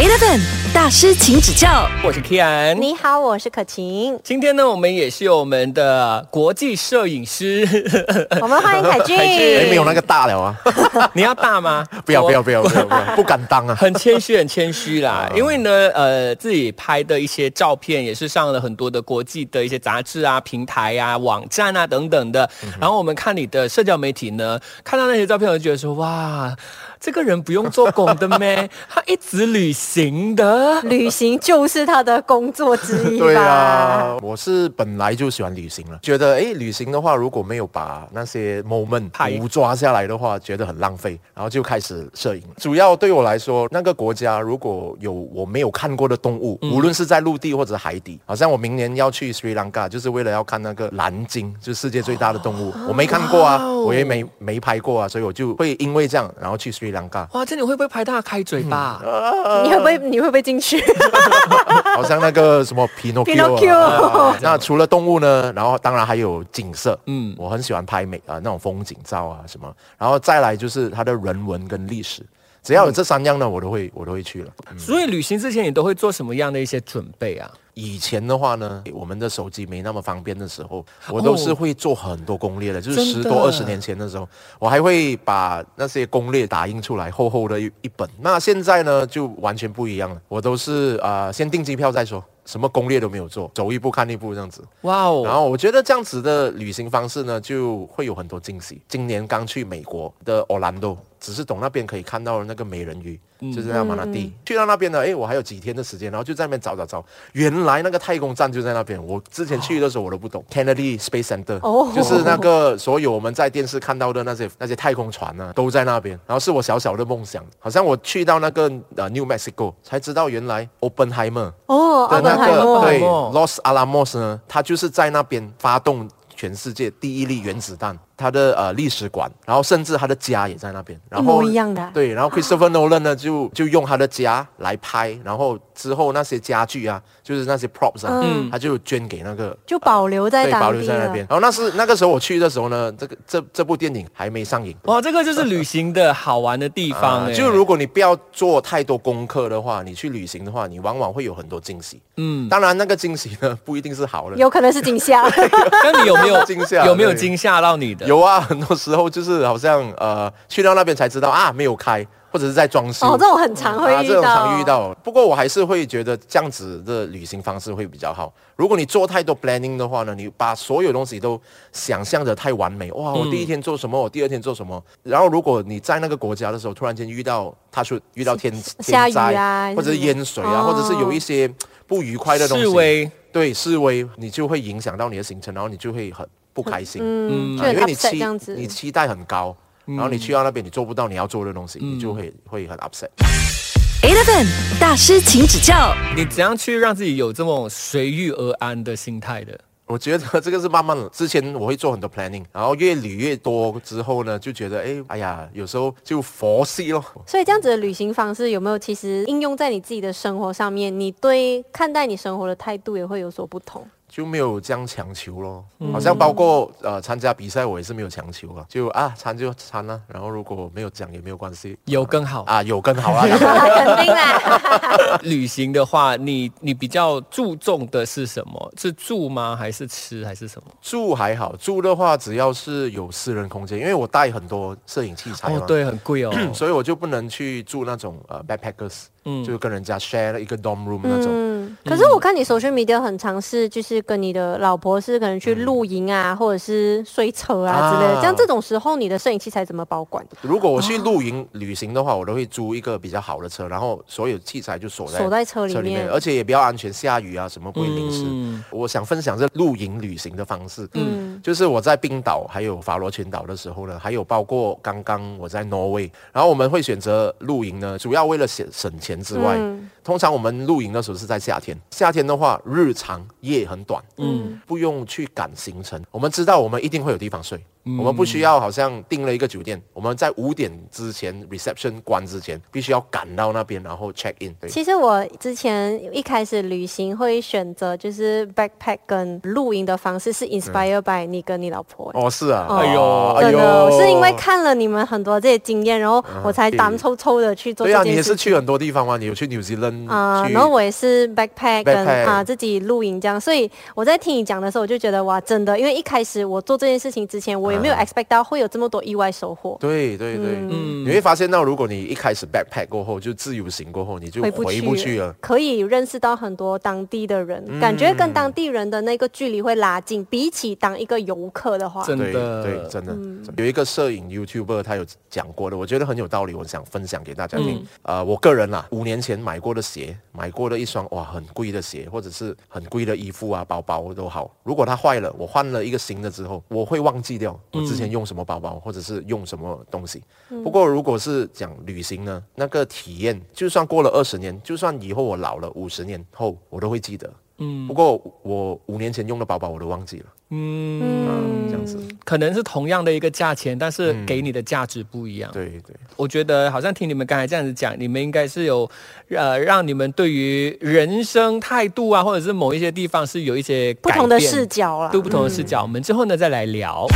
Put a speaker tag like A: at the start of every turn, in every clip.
A: Eleven 大师，请指教。
B: 我是 Kian。
C: 你好，我是可晴。
B: 今天呢，我们也是有我们的国际摄影师，
C: 我们欢迎凯俊。
B: 凯俊
D: 哎，没有那个大了啊！
B: 你要大吗？
D: 不要不要不要不要不要，不敢当啊！
B: 很谦虚，很谦虚啦。因为呢，呃，自己拍的一些照片也是上了很多的国际的一些杂志啊、平台啊、网站啊等等的。然后我们看你的社交媒体呢，看到那些照片，我就觉得说，哇，这个人不用做工的咩？他一直旅行的。
C: 旅行就是他的工作之一吧？
D: 对啊，我是本来就喜欢旅行了，觉得哎，旅行的话，如果没有把那些 moment
B: 拍
D: 捕抓下来的话，觉得很浪费，然后就开始摄影。主要对我来说，那个国家如果有我没有看过的动物，无论是在陆地或者海底，好像我明年要去斯里兰卡，就是为了要看那个蓝鲸，就是世界最大的动物，我没看过啊，
B: 哦
D: 我也没没拍过啊，所以我就会因为这样，然后去斯里兰卡。
B: 哇，这你会不会拍他开嘴巴？
C: 你会不会你会不会进去？
D: 好像那个什么 Pinocchio，,
C: Pinocchio
D: 啊 那除了动物呢，然后当然还有景色，
B: 嗯
D: 嗯，我很喜欢拍美啊、那种风景照啊什么，然后再来就是它的人文跟历史，只要有这三样呢，我都会我都会去了。
B: 所以旅行之前你都会做什么样的一些准备啊？
D: 以前的话呢，我们的手机没那么方便的时候，我都是会做很多攻略的，就是十多二十年前的时候，我还会把那些攻略打印出来，厚厚的一一本。那现在呢，就完全不一样了，我都是啊、呃先订机票再说，什么攻略都没有做，走一步看一步这样子。
B: 哇哦！
D: 然后我觉得这样子的旅行方式呢，就会有很多惊喜。今年刚去美国的 Orlando，只是懂那边可以看到那个美人鱼，就是在马拉地。去到那边呢，哎，我还有几天的时间，然后就在那边找找找，原来那个太空站就在那边。我之前去的时候我都不懂，Kennedy Space Center，、
C: 哦
D: 就是那个所有我们在电视看到的那些那些太空船呢，都在那边。然后是我小小的梦想，好像我去到那个呃 New Mexico 才知道原来 Oppenheimer。
C: 哦，阿
D: 的个对 Los Alamos 呢，它就是在那边发动全世界第一粒原子弹，它的呃历史馆，然后甚至他的家也在那边，然
C: 一
D: 后
C: 模一样的啊。
D: 对，然后 Christopher Nolan 呢就就用他的家来拍，然后之后那些家具啊，就是那些 props 啊，
C: 嗯
D: 他就捐给那个
C: 就保留在
D: 对，保留在那边。。然后那是那个时候我去的时候呢，这个这这部电影还没上映。
B: 哇，这个就是旅行的好玩的地方
D: 就如果你不要做太多功课的话，你去旅行的话，你往往会有很多惊喜。
B: 嗯，
D: 当然，那个惊喜呢不一定是好的。
C: 有可能是惊吓，
B: 那你有没有
D: 惊吓
B: 有没有
D: 对
B: 惊吓到你的？
D: 有啊，很多时候就是好像呃去到那边才知道啊没有开，或者是在装饰。
C: 哦，这种很常会
D: 啊，
C: 遇
D: 这种
C: 到，
D: 常遇。到。不过我还是会觉得这样子的旅行方式会比较好。如果你做太多 planning 的话呢，你把所有东西都想象的太完美，哇，我第一天做什么，我第二天做什么。然后如果你在那个国家的时候，突然间遇到他说遇到天天灾
C: 啊
D: 或者是淹水啊，
C: 哦
D: 或者是有一些不愉快的东西，
B: 示威，
D: 对示威，你就会影响到你的行程，然后你就会很不开心。
C: 嗯，
D: 因为你期
C: 这样子。
D: 你期待很高，然后你去到那边你做不到你要做的东西，你就会会很 upset。
A: Eleven 大师，请指教。
B: 你怎样去让自己有这种随遇而安的心态的？
D: 我觉得这个是慢慢的，之前我会做很多 planning，然后越捋越多之后呢，就觉得哎哎呀，有时候就佛系咯。
C: 所以这样子的旅行方式有没有其实应用在你自己的生活上面？你对看待你生活的态度也会有所不同。
D: 就没有这样强求咯，
C: 嗯
D: 好像包括呃参加比赛，我也是没有强求啊，就啊参就参了、然后如果没有奖也没有关系，
B: 有更好。
D: 啊有更好啊。
C: 肯定啦，
B: 旅行的话，你你比较注重的是什么？是住吗？还是吃？还是什么？
D: 住还好，住的话只要是有私人空间，因为我带很多摄影器材嘛，
B: 哦，对，很贵哦。
D: 所以我就不能去住那种呃 backpackers，
B: 嗯
D: 就跟人家 share 一个 dorm room 那种。
C: 嗯，可是我看你 social media 很尝试，就是跟你的老婆是可能去露营啊，或者是睡车啊之类的。
D: 像
C: 这种时候，你的摄影器材怎么保管？
D: 如果我去露营旅行的话，我都会租一个比较好的车，然后所有器材就锁在
C: 锁在车里面
D: 而且也比较安全，下雨啊什么不会淋湿。
B: 嗯
D: 我想分享这露营旅行的方式，
C: 嗯
D: 就是我在冰岛还有法罗群岛的时候呢，还有包括刚刚我在挪威，然后我们会选择露营呢，主要为了省省钱之外，
C: 嗯
D: 通常我们露营的时候是在夏天，夏天的话日长夜很短，
C: 嗯
D: 不用去赶行程，我们知道我们一定会有地方睡。我们不需要好像订了一个酒店，我们在五点之前 reception 关之前，必须要赶到那边，然后 check in。对，
C: 其实我之前一开始旅行会选择就是 backpack 跟露营的方式，是 inspire by 你跟你老婆。
D: 哦，是啊，
C: 哦
B: 哎呦
C: 真的，我是因为看了你们很多这些经验，然后我才胆抽抽的去做
D: 对啊，你。也是去很多地方吗？你有去 New Zealand
C: 啊、
D: 去
C: 然后我也是 backpack 跟啊、自己露营这样，所以我在听你讲的时候，我就觉得哇，真的，因为一开始我做这件事情之前，我也没有
D: 啊。
C: expect 到会有这么多意外收获。
D: 对对对，
B: 嗯。
D: 你会发现到，如果你一开始 backpack 过后，就自由行过后，你就
C: 回不
D: 回
C: 去
D: 不去了。
C: 可以认识到很多当地的人，
D: 嗯。
C: 感觉跟当地人的那个距离会拉近，比起当一个游客的话，
D: 对
B: 真的。
D: 对，真的、
C: 嗯。
D: 有一个摄影 YouTuber 他有讲过的，我觉得很有道理，我想分享给大家听。
B: 嗯。
D: 呃，我个人啦，五年前买过的鞋，买过的一双哇很贵的鞋，或者是很贵的衣服啊、包包都好。如果它坏了，我换了一个新的之后，我会忘记掉我之前用什么包包，或者是用什么东西。不过如果是讲旅行呢，那个体验，就算过了二十年，就算以后我老了五十年后，我都会记得。
B: 嗯
D: 不过我五年前用的包包我都忘记了，
B: 嗯，
D: 啊，这样子，
B: 可能是同样的一个价钱，但是
D: 嗯
B: 给你的价值不一样。
D: 对对。
B: 我觉得好像听你们刚才这样子讲，你们应该是有，呃，让你们对于人生态度啊，或者是某一些地方是有一些
C: 不同的
B: 改变
C: 视角啦。
B: 对不同的视角。我们之后呢再来聊。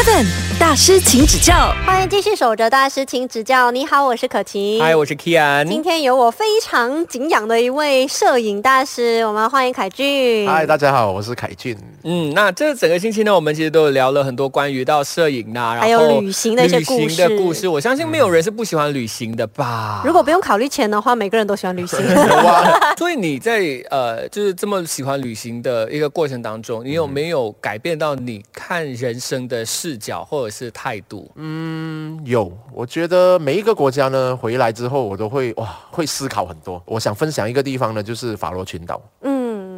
A: Eleven 大师请指教
C: 欢迎继续守着大师，请指教。你好，我是可晴。
B: 嗨，我是 Kian。
C: 今天有我非常敬仰的一位摄影大师，我们欢迎凯俊。
D: 嗨，大家好，我是凯俊。
B: 嗯，那这整个星期呢，我们其实都有聊了很多关于到摄影啊，
C: 还有旅行的一些
B: 旅行
C: 故事
B: 的故事。我相信没有人是不喜欢旅行的吧？
C: 如果不用考虑钱的话，每个人都喜欢旅行。
B: 所以你在呃，就是这么喜欢旅行的一个过程当中，你有没有改变到你看人生的视角或者是态度？
D: 嗯，有，我觉得每一个国家呢，回来之后我都会哇，会思考很多。我想分享一个地方呢，就是法罗群岛。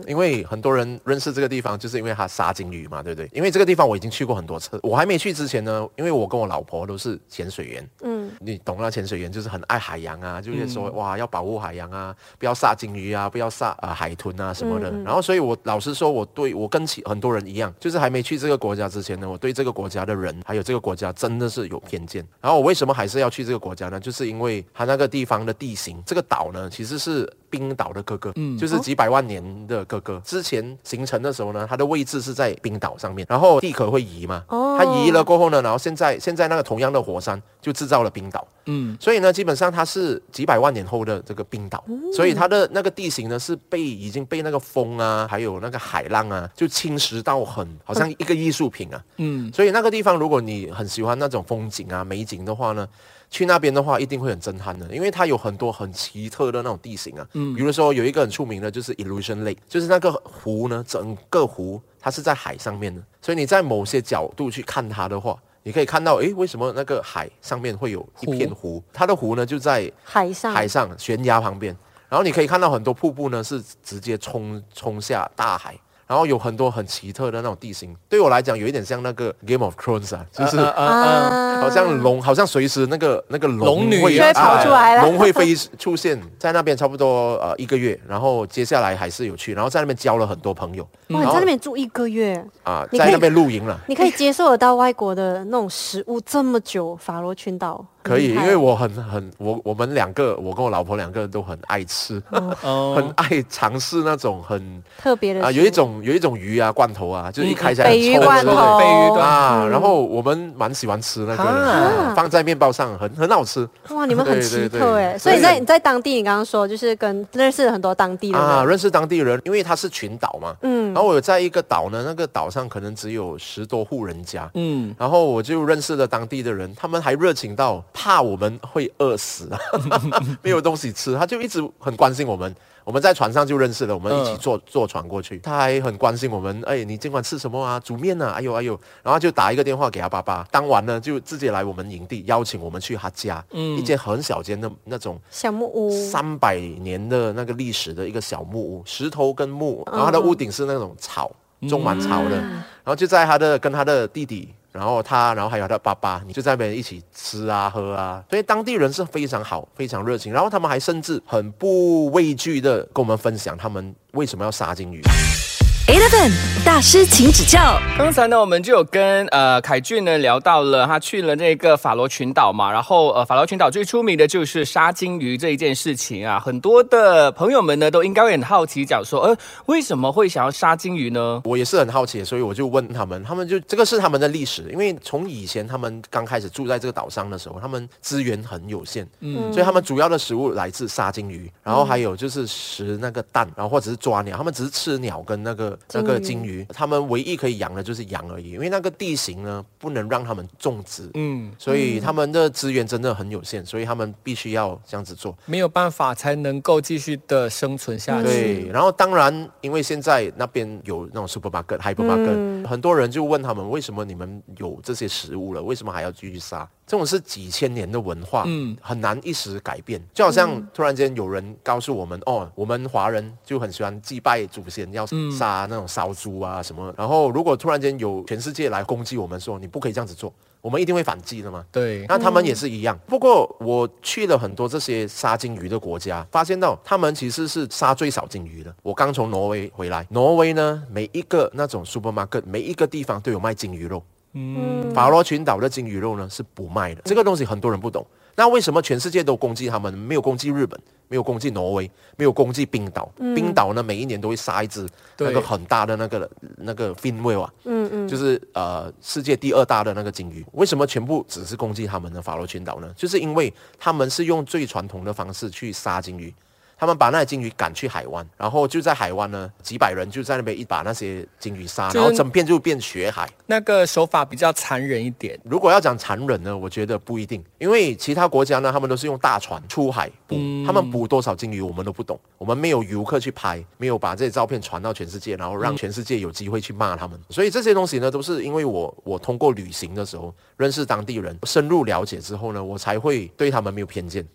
D: 因为很多人认识这个地方，就是因为它沙鲸鱼嘛，对不对？因为这个地方我已经去过很多次，我还没去之前呢，因为我跟我老婆都是潜水员，
C: 嗯，
D: 你懂了，潜水员就是很爱海洋啊，就是说、哇要保护海洋啊，不要杀鲸鱼啊，不要杀啊、呃海豚啊什么的。
C: 嗯嗯
D: 然后所以我老实说，我对我跟其很多人一样，就是还没去这个国家之前呢，我对这个国家的人还有这个国家真的是有偏见。然后我为什么还是要去这个国家呢？就是因为它那个地方的地形，这个岛呢其实是冰岛的哥哥，
B: 嗯
D: 就是几百万年的哥哥。之前形成的时候呢，它的位置是在冰岛上面，然后地壳会移嘛，
C: 哦
D: 它移了过后呢，然后现在现在那个同样的火山就制造了冰岛。
B: 嗯，
D: 所以呢，基本上它是几百万年后的这个冰岛，所以它的那个地形呢是被已经被那个风啊，还有那个海浪啊，就侵蚀到很好像一个艺术品啊。
B: 嗯，
D: 所以那个地方，如果你很喜欢那种风景啊、美景的话呢，去那边的话一定会很震撼的，因为它有很多很奇特的那种地形啊。嗯，比如说有一个很出名的就是 Illusion Lake，就是那个湖呢，整个湖它是在海上面的，所以你在某些角度去看它的话。你可以看到，诶，为什么那个海上面会有一片湖？它的湖呢就在
C: 海上，
D: 海上悬崖旁边，然后你可以看到很多瀑布呢是直接冲冲下大海，然后有很多很奇特的那种地形。对我来讲，有一点像那个 Game of Thrones 啊，就是
B: 呃呃呃
D: 好像龙，好像随时那个那个
B: 龙女
D: 会
C: 跑出来
D: 龙会飞出现在那边，差不多呃一个月，然后接下来还是有去，然后在那边交了很多朋友。
C: 哇，你在那边住一个月，
D: 啊，在那边露营了。
C: 你可以接受得到外国的那种食物这么久，法罗群岛
D: 可以，因为我很很我我们两个，我跟我老婆两个人都很爱吃，
B: 哦。
D: 很爱尝试那种很
C: 特别的
D: 啊，有一种有一种鱼啊，罐头啊，就是一开起来臭的
C: 罐头，
B: 鲱鱼罐
D: 啊，
C: 嗯
D: 然后我们蛮喜欢吃那个，
B: 啊。
D: 放在面包上，很很好吃。
C: 哇，你们很
D: 对
C: 奇
D: 对。对
C: 特哎，所
D: 所以
C: 以在你在当地，你刚刚说就是跟认识很多当地人
D: 啊。
C: 人，
D: 认识当地人，因为它是群岛嘛，
C: 嗯。
D: 然后我有在一个岛呢，那个岛上可能只有十多户人家，
B: 嗯，
D: 然后我就认识了当地的人，他们还热情到怕我们会饿死啊，没有东西吃，他就一直很关心我们。我们在船上就认识了，我们一起
B: 嗯。
D: 坐、坐船过去，他还很关心我们。哎，你今晚吃什么啊？煮面啊？哎呦哎呦，然后就打一个电话给他爸爸，当晚呢就直接来我们营地，邀请我们去他家，
B: 嗯。
D: 一间很小间的那种
C: 小木屋，
D: 三百年的那个历史的一个小木屋，石头跟木，然后它的屋顶是那种草，种满草的，然后就在他的跟他的弟弟，然后他，然后还有他爸爸，你就在那边一起吃啊喝啊，所以当地人是非常好，非常热情，然后他们还甚至很不畏惧的跟我们分享他们为什么要杀鲸鱼。
A: Eleven 大师，请指教。
B: 刚才呢，我们就有跟呃凯俊呢聊到了，他去了那个法罗群岛嘛，然后呃法罗群岛最出名的就是杀金鱼这一件事情啊，很多的朋友们呢都应该会很好奇，讲说，呃为什么会想要杀金鱼呢？
D: 我也是很好奇，所以我就问他们，他们就这个是他们的历史，因为从以前他们刚开始住在这个岛上的时候，他们资源很有限，嗯，所以他们主要的食物来自杀金鱼，然后还有就是食那个蛋，然后或者是抓鸟，他们只是吃鸟跟那个那个金鱼，他们唯一可以养的就是羊而已，因为那个地形呢不能让他们种植，
B: 嗯，
D: 所以他们的资源真的很有限，所以他们必须要这样子做。
B: 没有办法才能够继续的生存下去。
D: 对，然后当然，因为现在那边有那种 supermarket、hypermarket，、很多人就问他们，为什么你们有这些食物了，为什么还要继续杀？这种是几千年的文化，嗯，很难一时改变。就好像突然间有人告诉我们，哦，我们华人就很喜欢祭拜祖先，要杀那种烧猪啊什么。然后如果突然间有全世界来攻击我们，说你不可以这样子做，我们一定会反击的嘛。
B: 对，
D: 那他们也是一样。不过我去了很多这些杀金鱼的国家，发现到他们其实是杀最少金鱼的。我刚从挪威回来，挪威呢每一个那种 supermarket，每一个地方都有卖金鱼肉。嗯，法罗群岛的鲸鱼肉呢是不卖的，这个东西很多人不懂。那为什么全世界都攻击他们，没有攻击日本，没有攻击挪威，没有攻击冰岛？冰岛呢每一年都会杀一只那个很大的那个那个 fin whale 啊，嗯嗯，就是呃世界第二大的那个鲸鱼。为什么全部只是攻击他们的法罗群岛呢？就是因为他们是用最传统的方式去杀鲸鱼。他们把那些鲸鱼赶去海湾，然后就在海湾呢，几百人就在那边一把那些鲸鱼杀，
B: 就是
D: 然后整片就变血海。
B: 那个手法比较残忍一点。
D: 如果要讲残忍呢，我觉得不一定，因为其他国家呢，他们都是用大船出海捕，他们捕多少鲸鱼我们都不懂，我们没有游客去拍，没有把这些照片传到全世界，然后让全世界有机会去骂他们。所以这些东西呢，都是因为我我通过旅行的时候认识当地人，深入了解之后呢，我才会对他们没有偏见。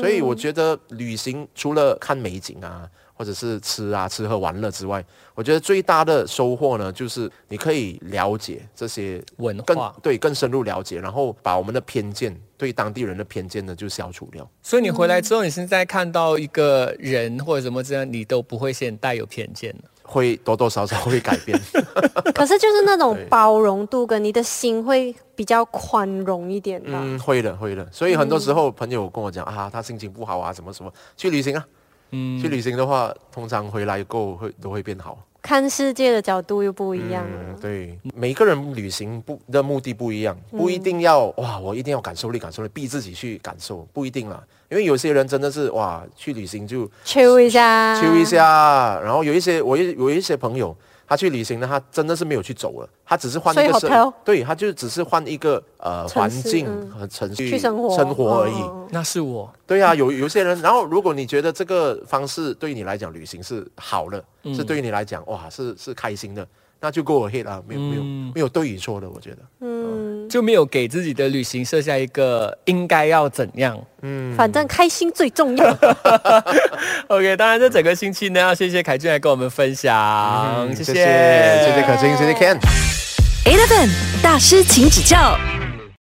D: 所以我觉得旅行除了看美景啊，或者是吃啊吃喝玩乐之外，我觉得最大的收获呢，就是你可以了解这些
B: 文化
D: 对更深入了解，然后把我们的偏见对当地人的偏见呢就消除掉。
B: 所以你回来之后，你现在看到一个人或者什么这样，你都不会先带有偏见了。
D: 会多多少少会改变，
C: 可是就是那种包容度跟你的心会比较宽容一点吧。
D: 嗯，会的，会的。所以很多时候朋友跟我讲啊，他心情不好啊，什么什么，去旅行啊。嗯，去旅行的话，通常回来过后会都会变好。
C: 看世界的角度又不一样了。
D: 嗯，对，每个人旅行不的目的不一样，不一定要哇，我一定要感受力，感受力，逼自己去感受，不一定啦。因为有些人真的是哇，去旅行就
C: chill 一下，
D: 休一。下，然后有一些我有有一些朋友，他去旅行呢，他真的是没有去走了，他只是换一个生对，他就只是换一个呃环境和程序
C: 去生活。
D: 生活而已。
C: 嗯
B: 那是我，
D: 对啊、有有些人，然后如果你觉得这个方式对你来讲旅行是好的，
C: 嗯。
D: 是对你来讲哇是是开心的，那就 go ahead 啊，没有没有
B: 嗯。
D: 没有对与错的，我觉得。
C: 嗯，
B: 就没有给自己的旅行设下一个应该要怎样。
C: 嗯反正开心最重要。
B: OK，当然这整个星期呢，要谢谢凯俊来跟我们分享，谢
D: 嗯谢谢谢谢可欣，谢谢 Ken。
A: Eleven 大师，请指教。